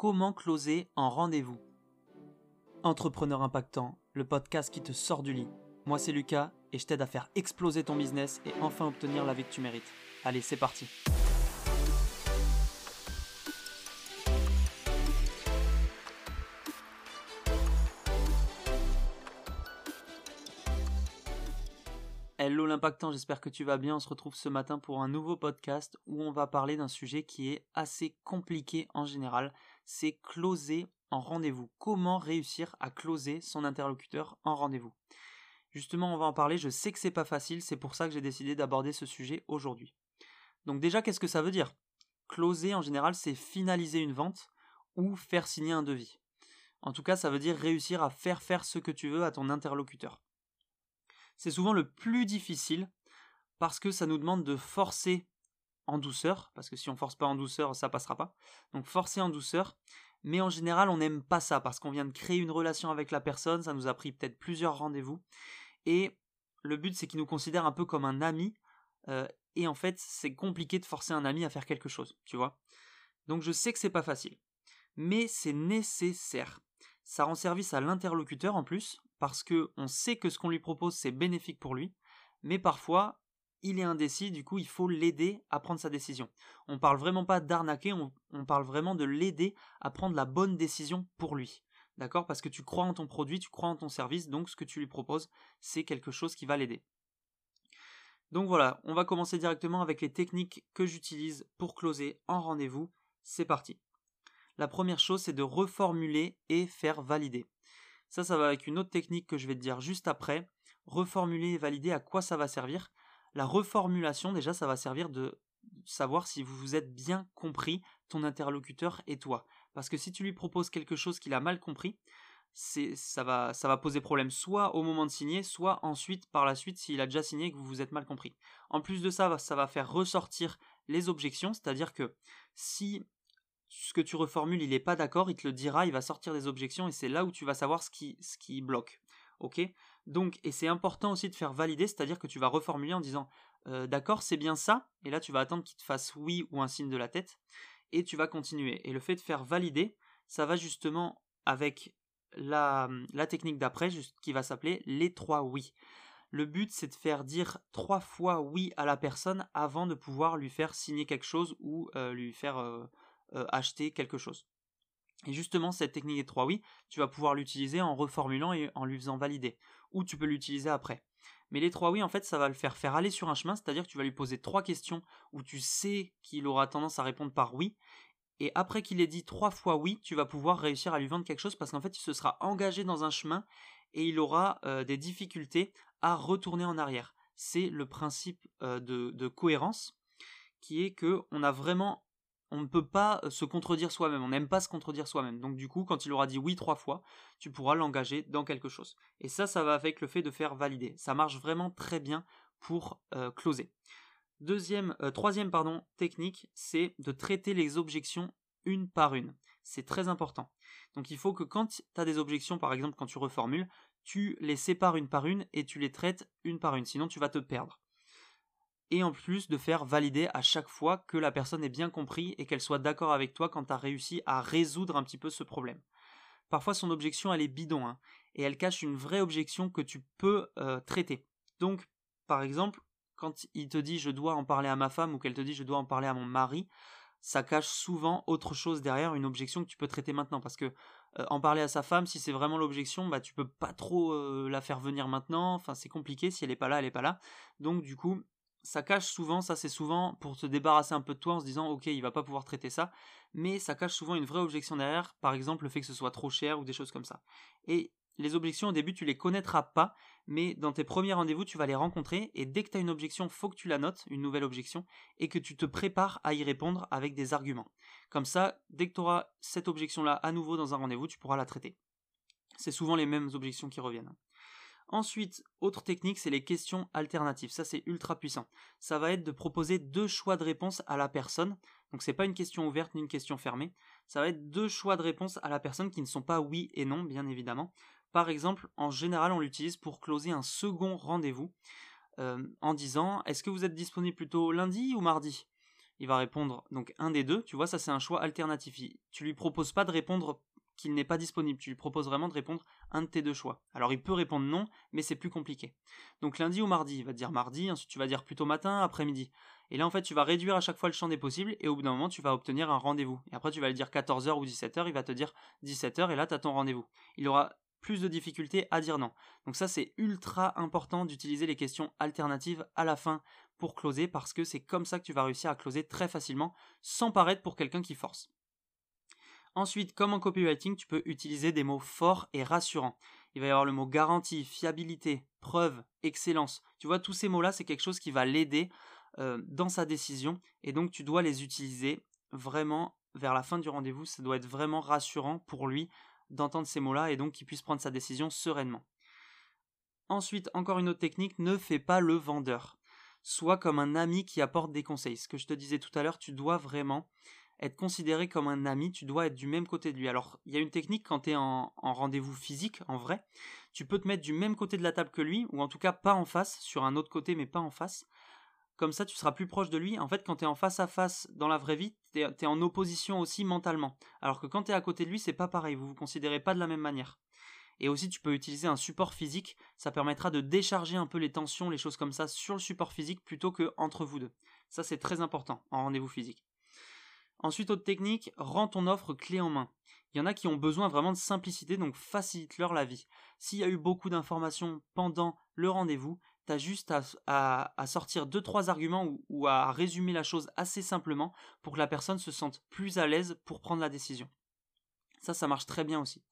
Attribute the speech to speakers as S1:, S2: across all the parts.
S1: comment closer en rendez-vous? Entrepreneur impactant, le podcast qui te sort du lit. Moi c'est Lucas et je t'aide à faire exploser ton business et enfin obtenir la vie que tu mérites. Allez, c'est parti. Hello l'impactant, j'espère que tu vas bien. On se retrouve ce matin pour un nouveau podcast où on va parler d'un sujet qui est assez compliqué en général. C'est closer en rendez-vous. Comment réussir à closer son interlocuteur en rendez-vous? Justement, on va en parler. Je sais que c'est pas facile, c'est pour ça que j'ai décidé d'aborder ce sujet aujourd'hui. Donc déjà, qu'est-ce que ça veut dire? Closer en général, c'est finaliser une vente ou faire signer un devis. En tout cas, ça veut dire réussir à faire faire ce que tu veux à ton interlocuteur c'est souvent le plus difficile parce que ça nous demande de forcer en douceur, parce que si on force pas en douceur, ça passera pas. Donc forcer en douceur, mais en général, on n'aime pas ça parce qu'on vient de créer une relation avec la personne, ça nous a pris peut-être plusieurs rendez-vous, et le but c'est qu'il nous considère un peu comme un ami, euh, et en fait, c'est compliqué de forcer un ami à faire quelque chose, tu vois. Donc je sais que c'est pas facile, mais c'est nécessaire. Ça rend service à l'interlocuteur en plus, parce que on sait que ce qu'on lui propose c'est bénéfique pour lui, mais parfois il est indécis, du coup il faut l'aider à prendre sa décision. On parle vraiment pas d'arnaquer, on, on, parle vraiment de l'aider à prendre la bonne décision pour lui. D'accord? Parce que tu crois en ton produit, tu crois en ton service, donc ce que tu lui proposes, c'est quelque chose qui va l'aider. Donc voilà, on va commencer directement avec les techniques que j'utilise pour closer en rendez-vous. C'est parti. La première chose, c'est de reformuler et faire valider. Ça, ça va avec une autre technique que je vais te dire juste après. Reformuler et valider à quoi ça va servir? La reformulation, déjà, ça va servir de savoir si vous vous êtes bien compris, ton interlocuteur et toi. Parce que si tu lui proposes quelque chose qu'il a mal compris, ça va poser problème soit au moment de signer, soit ensuite par la suite s'il a déjà signé et que vous vous êtes mal compris. En plus de ça, ça va faire ressortir les objections, c'est-à-dire que si ce que tu reformules, il n'est pas d'accord, il te le dira, il va sortir des objections et c'est là où tu vas savoir ce ce qui bloque. Donc, et c'est important aussi de faire valider, c'est-à-dire que tu vas reformuler en disant euh, d'accord, c'est bien ça, et là tu vas attendre qu'il te fasse oui ou un signe de la tête, et tu vas continuer. Et le fait de faire valider, ça va justement avec la, technique d'après, qui va s'appeler les trois oui. Le but, c'est de faire dire trois fois oui à la personne avant de pouvoir lui faire signer quelque chose ou euh, lui faire euh, acheter quelque chose. Et justement, cette technique des trois oui, tu vas pouvoir l'utiliser en reformulant et en lui faisant valider. Ou tu peux l'utiliser après. Mais les trois oui, en fait, ça va le faire faire aller sur un chemin, c'est-à-dire que tu vas lui poser trois questions où tu sais qu'il aura tendance à répondre par oui. Et après qu'il ait dit trois fois oui, tu vas pouvoir réussir à lui vendre quelque chose parce qu'en fait, il se sera engagé dans un chemin et il aura euh, des difficultés à retourner en arrière. C'est le principe euh, de, de, cohérence qui est que on a vraiment on ne peut pas euh, se contredire soi-même, on n'aime pas se contredire soi-même. Donc du coup, quand il aura dit oui trois fois, tu pourras l'engager dans quelque chose. Et ça, ça va avec le fait de faire valider. Ça marche vraiment très bien pour euh, closer. Deuxième, euh, troisième pardon, technique, c'est de traiter les objections une par une. C'est très important. Donc il faut que quand tu as des objections, par exemple quand tu reformules, tu les sépares une par une et tu les traites une par une, sinon tu vas te perdre et en plus de faire valider à chaque fois que la personne ait bien compris et qu'elle soit d'accord avec toi quand tu as réussi à résoudre un petit peu ce problème. Parfois son objection elle est bidon hein, et elle cache une vraie objection que tu peux euh, traiter. Donc par exemple quand il te dit je dois en parler à ma femme ou qu'elle te dit je dois en parler à mon mari, ça cache souvent autre chose derrière, une objection que tu peux traiter maintenant. Parce que euh, en parler à sa femme, si c'est vraiment l'objection, bah tu peux pas trop euh, la faire venir maintenant. Enfin, c'est compliqué. Si elle est pas là, elle est pas là. Donc du coup, ça cache souvent, ça c'est souvent pour se débarrasser un peu de toi en se disant ok il va pas pouvoir traiter ça, mais ça cache souvent une vraie objection derrière, par exemple le fait que ce soit trop cher ou des choses comme ça. Et les objections au début tu les connaîtras pas, mais dans tes premiers rendez-vous tu vas les rencontrer et dès que tu as une objection faut que tu la notes, une nouvelle objection, et que tu te prépares à y répondre avec des arguments. Comme ça, dès que tu auras cette objection là à nouveau dans un rendez-vous, tu pourras la traiter. C'est souvent les mêmes objections qui reviennent. Ensuite, autre technique, c'est les questions alternatives. Ça, c'est ultra puissant. Ça va être de proposer deux choix de réponse à la personne. Donc, c'est pas une question ouverte ni une question fermée. Ça va être deux choix de réponse à la personne qui ne sont pas oui et non, bien évidemment. Par exemple, en général, on l'utilise pour closer un second rendez-vous euh, en disant Est-ce que vous êtes disponible plutôt lundi ou mardi? Il va répondre donc un des deux. Tu vois, ça c'est un choix alternatif. Tu lui proposes pas de répondre qu'il n'est pas disponible. Tu lui proposes vraiment de répondre un de tes deux choix. Alors il peut répondre non, mais c'est plus compliqué. Donc lundi ou mardi, il va te dire mardi, ensuite tu vas dire plutôt matin, après-midi. Et là en fait tu vas réduire à chaque fois le champ des possibles et au bout d'un moment tu vas obtenir un rendez-vous. Et après tu vas lui dire 14h ou 17h, il va te dire 17h et là tu as ton rendez-vous. Il aura plus de difficultés à dire non. Donc ça c'est ultra important d'utiliser les questions alternatives à la fin pour closer parce que c'est comme ça que tu vas réussir à closer très facilement sans paraître pour quelqu'un qui force. Ensuite, comme en copywriting, tu peux utiliser des mots forts et rassurants. Il va y avoir le mot garantie, fiabilité, preuve, excellence. Tu vois, tous ces mots-là, c'est quelque chose qui va l'aider euh, dans sa décision et donc tu dois les utiliser vraiment vers la fin du rendez-vous. Ça doit être vraiment rassurant pour lui d'entendre ces mots-là et donc qu'il puisse prendre sa décision sereinement. Ensuite, encore une autre technique, ne fais pas le vendeur. Sois comme un ami qui apporte des conseils. Ce que je te disais tout à l'heure, tu dois vraiment être considéré comme un ami, tu dois être du même côté de lui. Alors, il y a une technique quand tu es en, rendez-vous physique, en vrai, tu peux te mettre du même côté de la table que lui, ou en tout cas pas en face, sur un autre côté, mais pas en face. Comme ça, tu seras plus proche de lui. En fait, quand tu es en face à face dans la vraie vie, tu es, en opposition aussi mentalement. Alors que quand tu es à côté de lui, c'est pas pareil, vous vous considérez pas de la même manière. Et aussi, tu peux utiliser un support physique, ça permettra de décharger un peu les tensions, les choses comme ça sur le support physique plutôt que entre vous deux. Ça, c'est très important en rendez-vous physique. Ensuite, autre technique, rends ton offre clé en main. Il y en a qui ont besoin vraiment de simplicité, donc facilite-leur la vie. S'il y a eu beaucoup d'informations pendant le rendez-vous, tu as juste à, sortir deux trois arguments ou, à résumer la chose assez simplement pour que la personne se sente plus à l'aise pour prendre la décision. Ça, ça marche très bien aussi.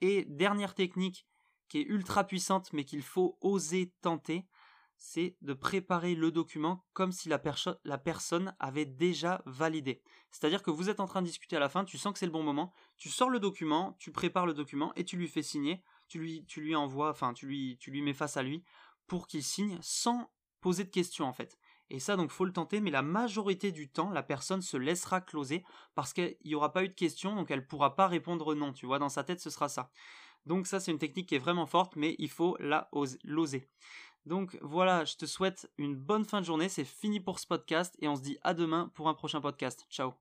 S1: Et dernière technique qui est ultra puissante mais qu'il faut oser tenter, c'est de préparer le document comme si la, personne avait déjà validé. C'est-à-dire que vous êtes en train de discuter à la fin, tu sens que c'est le bon moment, tu sors le document, tu prépares le document et tu lui fais signer, tu lui, envoies, enfin tu lui, tu lui mets face à lui pour qu'il signe sans poser de questions en fait. Et ça donc faut le tenter, mais la majorité du temps la personne se laissera closer parce qu'il n'y aura pas eu de questions, donc elle ne pourra pas répondre non, tu vois, dans sa tête ce sera ça. Donc ça c'est une technique qui est vraiment forte, mais il faut la l'oser. Donc voilà, je te souhaite une bonne fin de journée, c'est fini pour ce podcast et on se dit à demain pour un prochain podcast. Ciao